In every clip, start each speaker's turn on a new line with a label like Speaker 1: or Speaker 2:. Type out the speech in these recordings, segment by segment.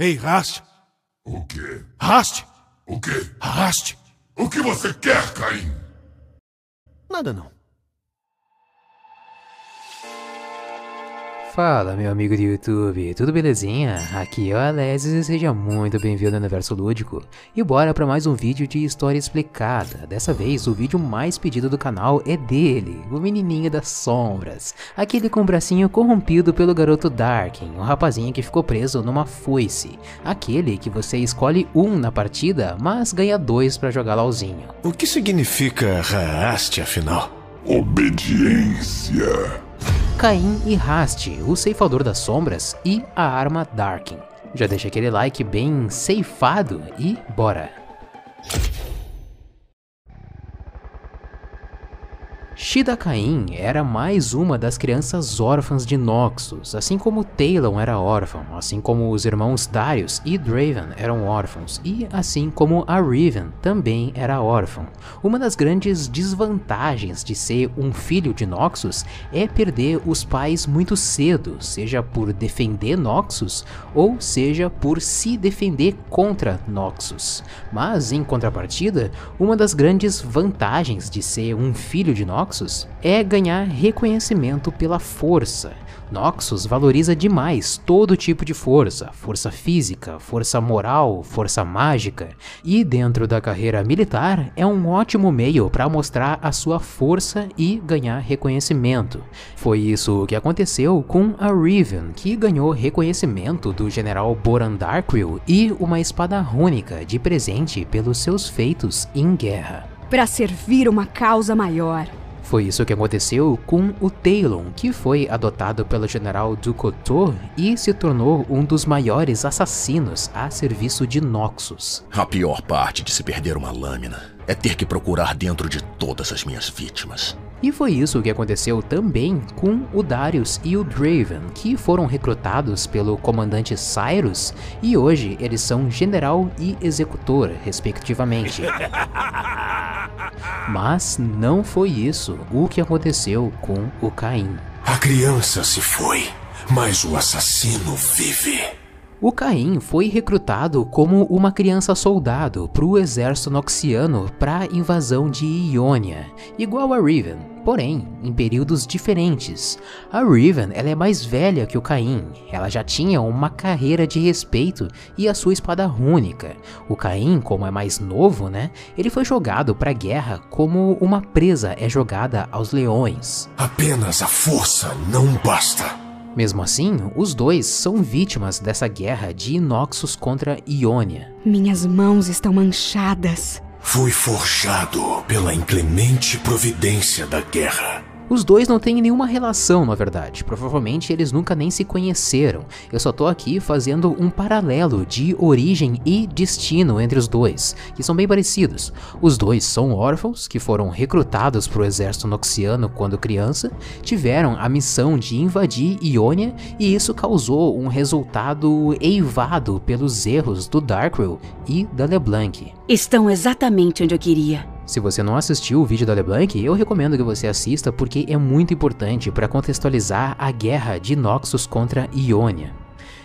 Speaker 1: Ei, Rast!
Speaker 2: O quê?
Speaker 1: Rast!
Speaker 2: O quê?
Speaker 1: Rast!
Speaker 2: O que você quer, Caim?
Speaker 1: Nada não.
Speaker 3: Fala, meu amigo do YouTube, tudo belezinha? Aqui é o Alesis e seja muito bem-vindo ao Universo Lúdico. E bora para mais um vídeo de história explicada. Dessa vez, o vídeo mais pedido do canal é dele, o menininho das sombras. Aquele com o bracinho corrompido pelo garoto Darkin, o rapazinho que ficou preso numa foice. Aquele que você escolhe um na partida, mas ganha dois para jogar LOLzinho.
Speaker 1: O que significa Raast, afinal?
Speaker 2: Obediência.
Speaker 3: Caim e Rast, o ceifador das sombras e a arma Darkin. Já deixa aquele like bem ceifado e bora! Shida Cain era mais uma das crianças órfãs de Noxus, assim como Talon era órfão, assim como os irmãos Darius e Draven eram órfãos, e assim como a Riven também era órfã. Uma das grandes desvantagens de ser um filho de Noxus é perder os pais muito cedo, seja por defender Noxus ou seja por se defender contra Noxus. Mas em contrapartida, uma das grandes vantagens de ser um filho de Noxus Noxus é ganhar reconhecimento pela força. Noxus valoriza demais todo tipo de força, força física, força moral, força mágica, e dentro da carreira militar é um ótimo meio para mostrar a sua força e ganhar reconhecimento. Foi isso que aconteceu com a Riven, que ganhou reconhecimento do general Boran Darkwill e uma espada rúnica de presente pelos seus feitos em guerra.
Speaker 4: Para servir uma causa maior.
Speaker 3: Foi isso que aconteceu com o Talon, que foi adotado pelo general Ducotor e se tornou um dos maiores assassinos a serviço de Noxus.
Speaker 5: A pior parte de se perder uma lâmina é ter que procurar dentro de todas as minhas vítimas.
Speaker 3: E foi isso que aconteceu também com o Darius e o Draven, que foram recrutados pelo comandante Cyrus e hoje eles são general e executor, respectivamente. Mas não foi isso o que aconteceu com o Caim.
Speaker 1: A criança se foi, mas o assassino vive.
Speaker 3: O Caim foi recrutado como uma criança soldado para o exército noxiano para a invasão de Ionia, igual a Riven, porém em períodos diferentes. A Riven ela é mais velha que o Caim, ela já tinha uma carreira de respeito e a sua espada rúnica. O Caim, como é mais novo, né, ele foi jogado para a guerra como uma presa é jogada aos leões.
Speaker 1: Apenas a força não basta.
Speaker 3: Mesmo assim, os dois são vítimas dessa guerra de Inoxus contra Ionia.
Speaker 4: Minhas mãos estão manchadas.
Speaker 1: Fui forjado pela inclemente providência da guerra.
Speaker 3: Os dois não têm nenhuma relação, na verdade. Provavelmente eles nunca nem se conheceram. Eu só tô aqui fazendo um paralelo de origem e destino entre os dois, que são bem parecidos. Os dois são órfãos que foram recrutados para o exército noxiano quando criança, tiveram a missão de invadir Ionia e isso causou um resultado eivado pelos erros do Darkwill e da LeBlanc.
Speaker 6: Estão exatamente onde eu queria.
Speaker 3: Se você não assistiu o vídeo da LeBlanc, eu recomendo que você assista porque é muito importante para contextualizar a guerra de Noxus contra Ionia.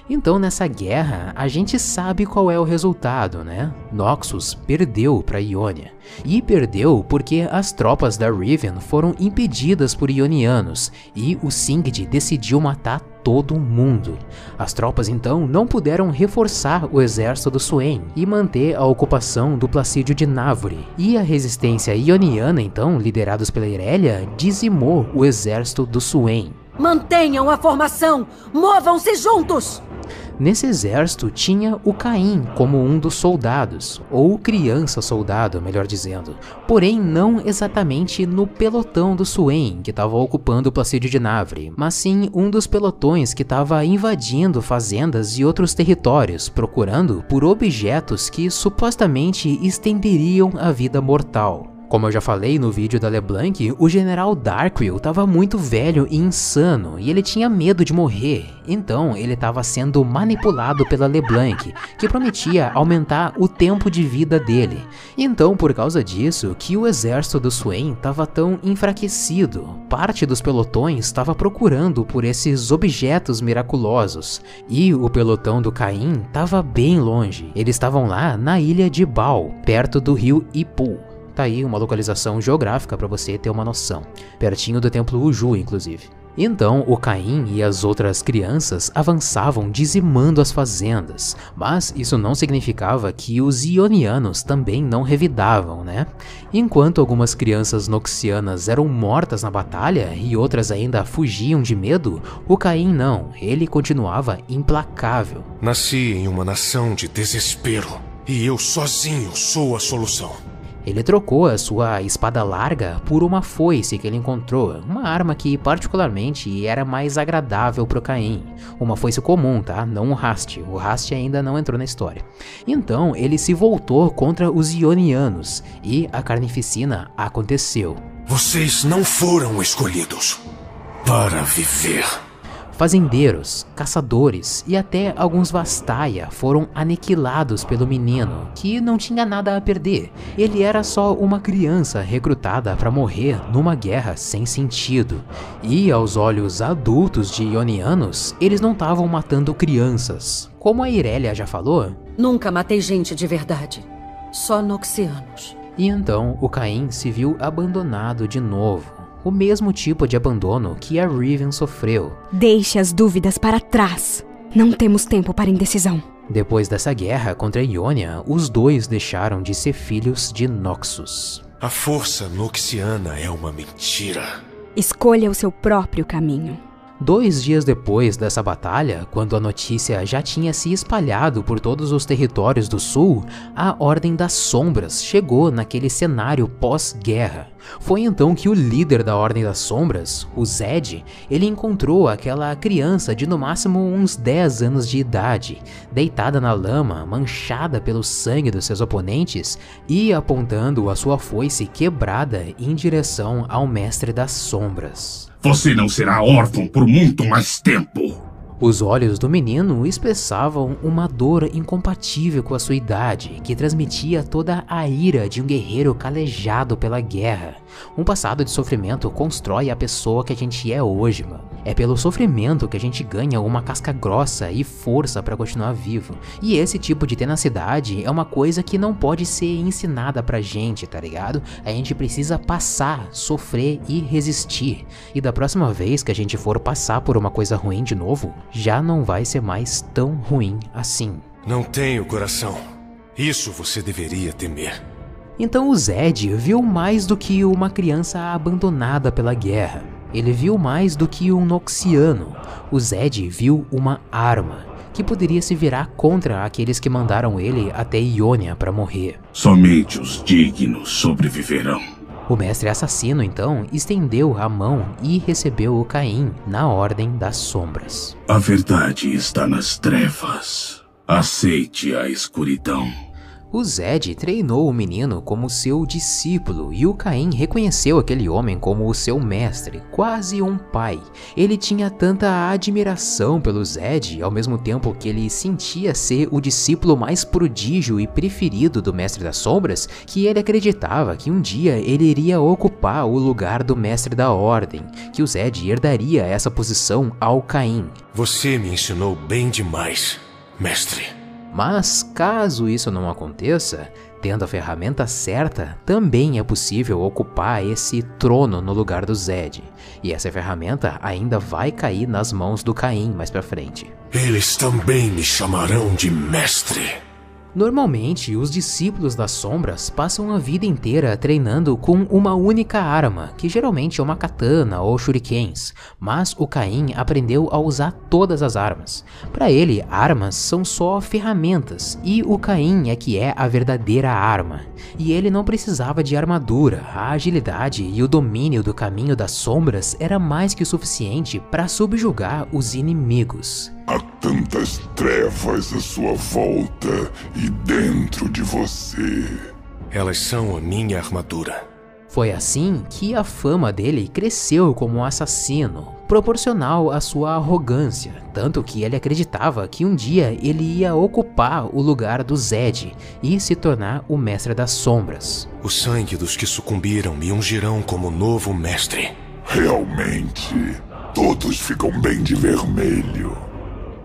Speaker 3: Então nessa guerra, a gente sabe qual é o resultado, né? Noxus perdeu para Ionia. E perdeu porque as tropas da Riven foram impedidas por Ionianos e o Singed decidiu matar todo mundo. As tropas então não puderam reforçar o exército do Swain e manter a ocupação do Placídio de Návore. E a resistência ioniana então, liderados pela Irelia, dizimou o exército do Swain.
Speaker 6: Mantenham a formação! Movam-se juntos!
Speaker 3: Nesse exército tinha o Caim como um dos soldados, ou criança soldado, melhor dizendo, porém não exatamente no pelotão do Swain que estava ocupando o Placídio de Navre, mas sim um dos pelotões que estava invadindo fazendas e outros territórios, procurando por objetos que supostamente estenderiam a vida mortal. Como eu já falei no vídeo da LeBlanc, o General Darkwill estava muito velho e insano e ele tinha medo de morrer, então ele estava sendo manipulado pela LeBlanc, que prometia aumentar o tempo de vida dele. Então, por causa disso, que o exército do Swain estava tão enfraquecido. Parte dos pelotões estava procurando por esses objetos miraculosos, e o pelotão do Caim estava bem longe. Eles estavam lá na ilha de Baal, perto do rio Ipu. Tá aí uma localização geográfica para você ter uma noção, pertinho do templo Uju, inclusive. Então, o Caim e as outras crianças avançavam dizimando as fazendas, mas isso não significava que os ionianos também não revidavam, né? Enquanto algumas crianças noxianas eram mortas na batalha e outras ainda fugiam de medo, o Caim não, ele continuava implacável.
Speaker 1: Nasci em uma nação de desespero e eu sozinho sou a solução.
Speaker 3: Ele trocou a sua espada larga por uma foice que ele encontrou, uma arma que particularmente era mais agradável para Caim. Uma foice comum, tá? Não um haste. O haste ainda não entrou na história. Então ele se voltou contra os Ionianos e a carnificina aconteceu.
Speaker 1: Vocês não foram escolhidos para viver.
Speaker 3: Fazendeiros, caçadores e até alguns Vastaia foram aniquilados pelo menino, que não tinha nada a perder. Ele era só uma criança recrutada para morrer numa guerra sem sentido. E aos olhos adultos de Ionianos, eles não estavam matando crianças. Como a Irelia já falou,
Speaker 6: Nunca matei gente de verdade. Só noxianos.
Speaker 3: e então o Caim se viu abandonado de novo. O mesmo tipo de abandono que a Riven sofreu.
Speaker 4: Deixe as dúvidas para trás. Não temos tempo para indecisão.
Speaker 3: Depois dessa guerra contra Ionia, os dois deixaram de ser filhos de Noxus.
Speaker 1: A força noxiana é uma mentira.
Speaker 4: Escolha o seu próprio caminho.
Speaker 3: Dois dias depois dessa batalha, quando a notícia já tinha se espalhado por todos os territórios do sul, a Ordem das Sombras chegou naquele cenário pós-guerra. Foi então que o líder da Ordem das Sombras, o Zed, ele encontrou aquela criança de no máximo uns 10 anos de idade, deitada na lama, manchada pelo sangue dos seus oponentes e apontando a sua foice quebrada em direção ao Mestre das Sombras.
Speaker 2: Você não será órfão por muito mais tempo.
Speaker 3: Os olhos do menino expressavam uma dor incompatível com a sua idade, que transmitia toda a ira de um guerreiro calejado pela guerra. Um passado de sofrimento constrói a pessoa que a gente é hoje, mano. É pelo sofrimento que a gente ganha uma casca grossa e força para continuar vivo. E esse tipo de tenacidade é uma coisa que não pode ser ensinada pra gente, tá ligado? A gente precisa passar, sofrer e resistir. E da próxima vez que a gente for passar por uma coisa ruim de novo, já não vai ser mais tão ruim assim.
Speaker 1: Não tenho coração. Isso você deveria temer.
Speaker 3: Então o Zed viu mais do que uma criança abandonada pela guerra. Ele viu mais do que um Noxiano. O Zed viu uma arma que poderia se virar contra aqueles que mandaram ele até Ionia para morrer.
Speaker 2: Somente os dignos sobreviverão.
Speaker 3: O mestre assassino então estendeu a mão e recebeu o Caim na Ordem das Sombras.
Speaker 2: A verdade está nas trevas. Aceite a escuridão.
Speaker 3: O Zed treinou o menino como seu discípulo e o Caim reconheceu aquele homem como o seu mestre, quase um pai. Ele tinha tanta admiração pelo Zed, ao mesmo tempo que ele sentia ser o discípulo mais prodígio e preferido do Mestre das Sombras, que ele acreditava que um dia ele iria ocupar o lugar do Mestre da Ordem, que o Zed herdaria essa posição ao Caim.
Speaker 1: Você me ensinou bem demais, mestre.
Speaker 3: Mas caso isso não aconteça, tendo a ferramenta certa, também é possível ocupar esse trono no lugar do Zed. E essa ferramenta ainda vai cair nas mãos do Caim mais pra frente.
Speaker 1: Eles também me chamarão de mestre.
Speaker 3: Normalmente, os discípulos das sombras passam a vida inteira treinando com uma única arma, que geralmente é uma katana ou shurikens, mas o Caim aprendeu a usar todas as armas. Para ele, armas são só ferramentas, e o Caim é que é a verdadeira arma. E ele não precisava de armadura, a agilidade e o domínio do caminho das sombras era mais que o suficiente para subjugar os inimigos.
Speaker 2: Há tantas trevas à sua volta e dentro de você.
Speaker 1: Elas são a minha armadura.
Speaker 3: Foi assim que a fama dele cresceu como um assassino, proporcional à sua arrogância, tanto que ele acreditava que um dia ele ia ocupar o lugar do Zed e se tornar o Mestre das Sombras.
Speaker 1: O sangue dos que sucumbiram me ungirão como novo mestre.
Speaker 2: Realmente, todos ficam bem de vermelho.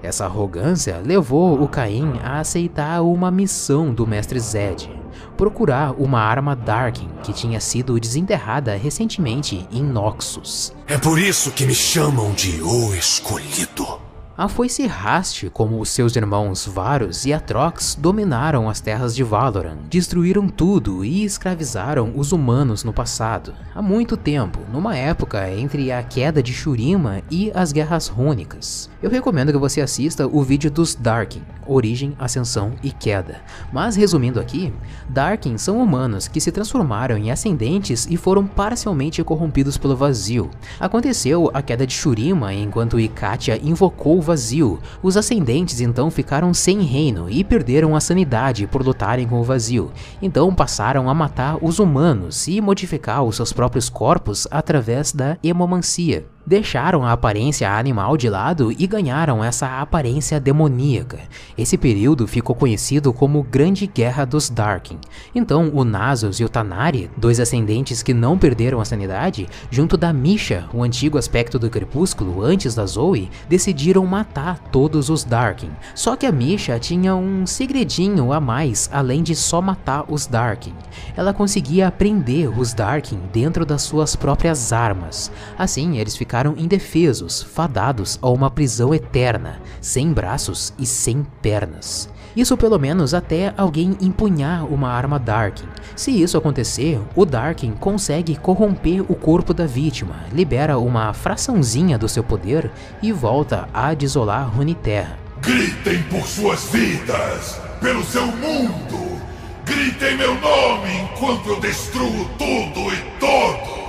Speaker 3: Essa arrogância levou o Caim a aceitar uma missão do Mestre Zed, procurar uma arma Darkin que tinha sido desenterrada recentemente em Noxus.
Speaker 1: É por isso que me chamam de O Escolhido.
Speaker 3: A foice Rast, como os seus irmãos Varus e Atrox, dominaram as terras de Valoran, destruíram tudo e escravizaram os humanos no passado, há muito tempo, numa época entre a queda de Shurima e as Guerras Rúnicas. Eu recomendo que você assista o vídeo dos Darkin, Origem, Ascensão e Queda. Mas resumindo aqui, Darkin são humanos que se transformaram em ascendentes e foram parcialmente corrompidos pelo vazio. Aconteceu a queda de Shurima enquanto Ikatia invocou vazio. Os ascendentes então ficaram sem reino e perderam a sanidade por lutarem com o vazio. Então passaram a matar os humanos e modificar os seus próprios corpos através da hemomancia deixaram a aparência animal de lado e ganharam essa aparência demoníaca. Esse período ficou conhecido como Grande Guerra dos Darkin. Então, o Nasus e o Tanari, dois ascendentes que não perderam a sanidade, junto da Misha, o antigo aspecto do crepúsculo antes da Zoe, decidiram matar todos os Darkin. Só que a Misha tinha um segredinho a mais além de só matar os Darkin. Ela conseguia prender os Darkin dentro das suas próprias armas. Assim, eles ficaram ficaram indefesos, fadados a uma prisão eterna, sem braços e sem pernas. Isso pelo menos até alguém empunhar uma arma Darkin. Se isso acontecer, o Darkin consegue corromper o corpo da vítima, libera uma fraçãozinha do seu poder e volta a desolar Runeterra.
Speaker 2: Gritem por suas vidas, pelo seu mundo! Gritem meu nome enquanto eu destruo tudo e todos!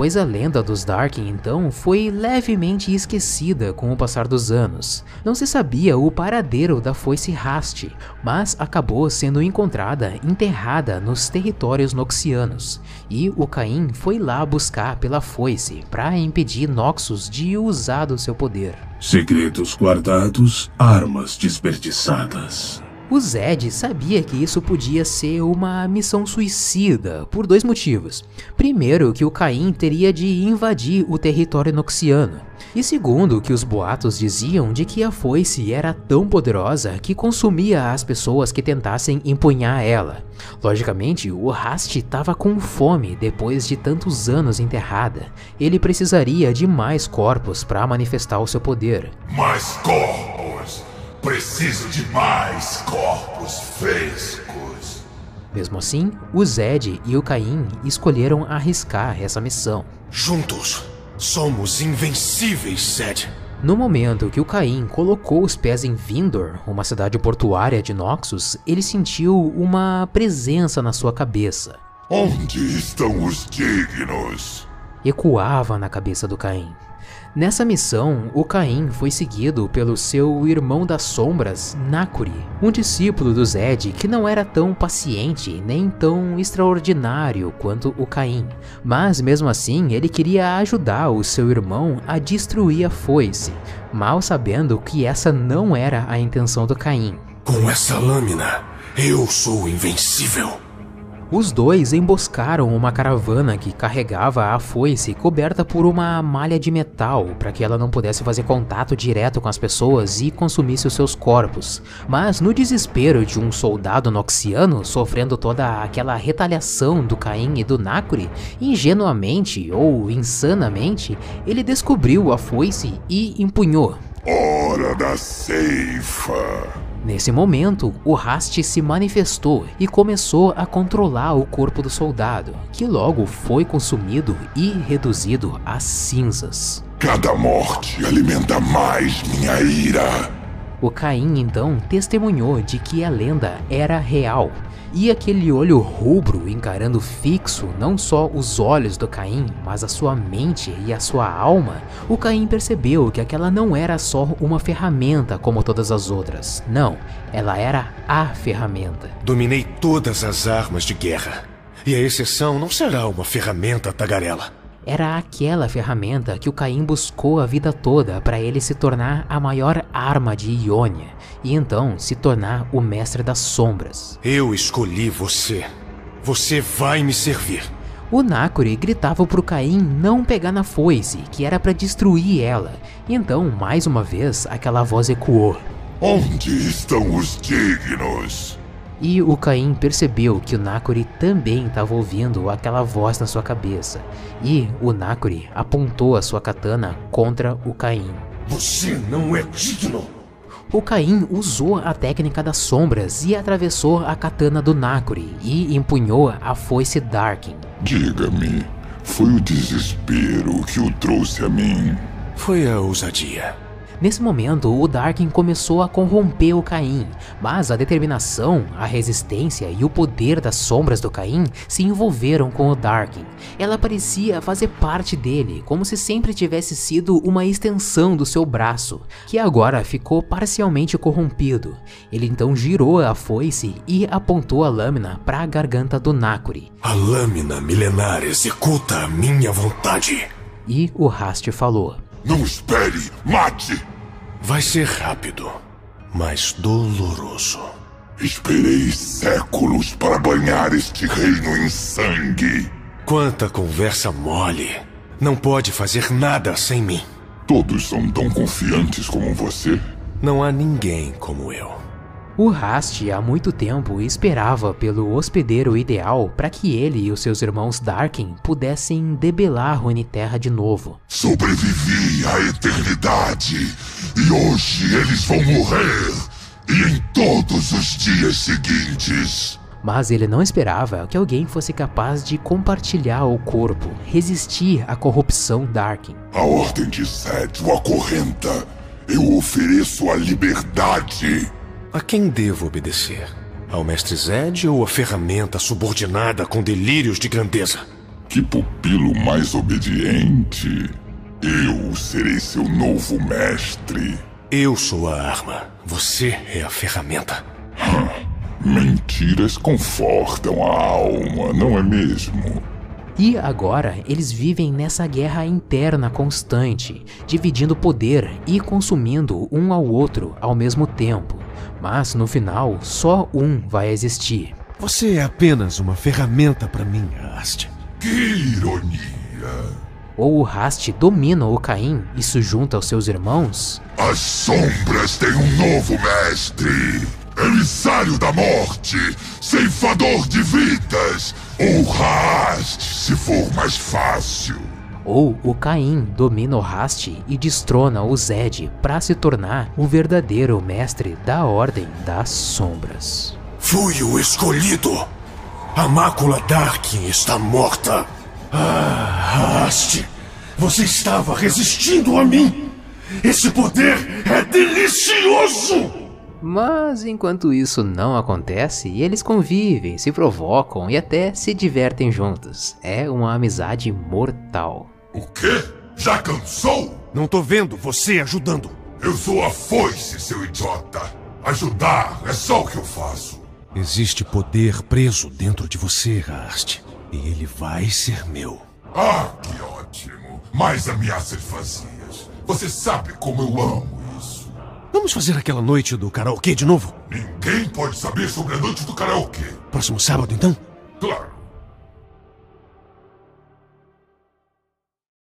Speaker 3: Pois a lenda dos Darkin então foi levemente esquecida com o passar dos anos. Não se sabia o paradeiro da foice Rast, mas acabou sendo encontrada enterrada nos territórios noxianos, e o Caim foi lá buscar pela foice para impedir Noxus de usar do seu poder.
Speaker 2: Segredos guardados, armas desperdiçadas.
Speaker 3: O Zed sabia que isso podia ser uma missão suicida por dois motivos. Primeiro, que o Caim teria de invadir o território noxiano. E segundo, que os boatos diziam de que a foice era tão poderosa que consumia as pessoas que tentassem empunhar ela. Logicamente, o Rast estava com fome depois de tantos anos enterrada. Ele precisaria de mais corpos para manifestar o seu poder.
Speaker 2: Mais corpos! Preciso de mais corpos frescos.
Speaker 3: Mesmo assim, o Zed e o Caim escolheram arriscar essa missão.
Speaker 1: Juntos, somos invencíveis, Zed.
Speaker 3: No momento que o Caim colocou os pés em Vindor, uma cidade portuária de Noxus, ele sentiu uma presença na sua cabeça.
Speaker 2: Onde estão os dignos?
Speaker 3: Ecoava na cabeça do Caim. Nessa missão, o Caim foi seguido pelo seu irmão das sombras, Nakuri, um discípulo do Zed que não era tão paciente nem tão extraordinário quanto o Caim, mas mesmo assim ele queria ajudar o seu irmão a destruir a foice, mal sabendo que essa não era a intenção do Caim.
Speaker 1: Com essa lâmina, eu sou invencível.
Speaker 3: Os dois emboscaram uma caravana que carregava a foice coberta por uma malha de metal para que ela não pudesse fazer contato direto com as pessoas e consumisse os seus corpos. Mas no desespero de um soldado noxiano sofrendo toda aquela retaliação do Caim e do Nakuri, ingenuamente ou insanamente, ele descobriu a foice e empunhou.
Speaker 2: Hora da ceifa!
Speaker 3: Nesse momento, o Rast se manifestou e começou a controlar o corpo do soldado, que logo foi consumido e reduzido a cinzas.
Speaker 2: Cada morte alimenta mais minha ira.
Speaker 3: O Caim então testemunhou de que a lenda era real e aquele olho rubro encarando fixo não só os olhos do Caim, mas a sua mente e a sua alma, o Caim percebeu que aquela não era só uma ferramenta como todas as outras. Não, ela era a ferramenta.
Speaker 1: Dominei todas as armas de guerra. E a exceção não será uma ferramenta tagarela.
Speaker 3: Era aquela ferramenta que o Caim buscou a vida toda para ele se tornar a maior arma de Ionia e então se tornar o mestre das sombras.
Speaker 1: Eu escolhi você. Você vai me servir.
Speaker 3: O Nakuri gritava pro Caim não pegar na foice, que era para destruir ela. Então, mais uma vez, aquela voz ecoou.
Speaker 2: Onde estão os dignos?
Speaker 3: E o Caim percebeu que o Nakuri também estava ouvindo aquela voz na sua cabeça. E o Nakuri apontou a sua katana contra o Caim.
Speaker 1: Você não é digno.
Speaker 3: O Caim usou a técnica das sombras e atravessou a katana do Nakuri e empunhou a foice Darkin.
Speaker 2: Diga-me, foi o desespero que o trouxe a mim?
Speaker 1: Foi a ousadia.
Speaker 3: Nesse momento, o Darkin começou a corromper o Caim, mas a determinação, a resistência e o poder das sombras do Caim se envolveram com o Darkin. Ela parecia fazer parte dele, como se sempre tivesse sido uma extensão do seu braço, que agora ficou parcialmente corrompido. Ele então girou a foice e apontou a lâmina para a garganta do Nakuri.
Speaker 1: A lâmina milenar executa a minha vontade.
Speaker 3: E o Rast falou:
Speaker 2: Não espere! Mate!
Speaker 1: Vai ser rápido, mas doloroso.
Speaker 2: Esperei séculos para banhar este reino em sangue.
Speaker 1: Quanta conversa mole. Não pode fazer nada sem mim.
Speaker 2: Todos são tão confiantes como você?
Speaker 1: Não há ninguém como eu.
Speaker 3: O Rast há muito tempo esperava pelo hospedeiro ideal para que ele e os seus irmãos Darkin pudessem debelar Runeterra de novo.
Speaker 2: Sobrevivi à eternidade e hoje eles vão morrer e em todos os dias seguintes.
Speaker 3: Mas ele não esperava que alguém fosse capaz de compartilhar o corpo, resistir à corrupção Darkin.
Speaker 2: A ordem de Seth o acorrenta. Eu ofereço a liberdade.
Speaker 1: A quem devo obedecer? Ao mestre Zed ou a ferramenta subordinada com delírios de grandeza?
Speaker 2: Que pupilo mais obediente. Eu serei seu novo mestre.
Speaker 1: Eu sou a arma. Você é a ferramenta.
Speaker 2: Mentiras confortam a alma, não é mesmo?
Speaker 3: E agora eles vivem nessa guerra interna constante, dividindo poder e consumindo um ao outro ao mesmo tempo. Mas no final, só um vai existir.
Speaker 1: Você é apenas uma ferramenta para mim, Rast.
Speaker 2: Que ironia!
Speaker 3: Ou o Rast domina o Caim e se junta aos seus irmãos?
Speaker 2: As sombras têm um novo mestre! Emissário da morte! Ceifador de vidas! Ou Rast, se for mais fácil!
Speaker 3: Ou o Caim domina o Rast e destrona o Zed para se tornar o verdadeiro mestre da Ordem das Sombras.
Speaker 1: Fui o escolhido! A mácula Darkin está morta! Ah, Rast! Você estava resistindo a mim! Esse poder é delicioso!
Speaker 3: Mas enquanto isso não acontece, eles convivem, se provocam e até se divertem juntos. É uma amizade mortal.
Speaker 2: O quê? Já cansou?
Speaker 1: Não tô vendo você ajudando.
Speaker 2: Eu sou a foice, seu idiota. Ajudar é só o que eu faço.
Speaker 1: Existe poder preso dentro de você, Rast. E ele vai ser meu.
Speaker 2: Ah, que ótimo. Mais ameaças vazias. Você sabe como eu amo.
Speaker 1: Vamos fazer aquela noite do karaokê de novo?
Speaker 2: Ninguém pode saber sobre a noite do karaokê.
Speaker 1: Próximo sábado, então?
Speaker 2: Claro.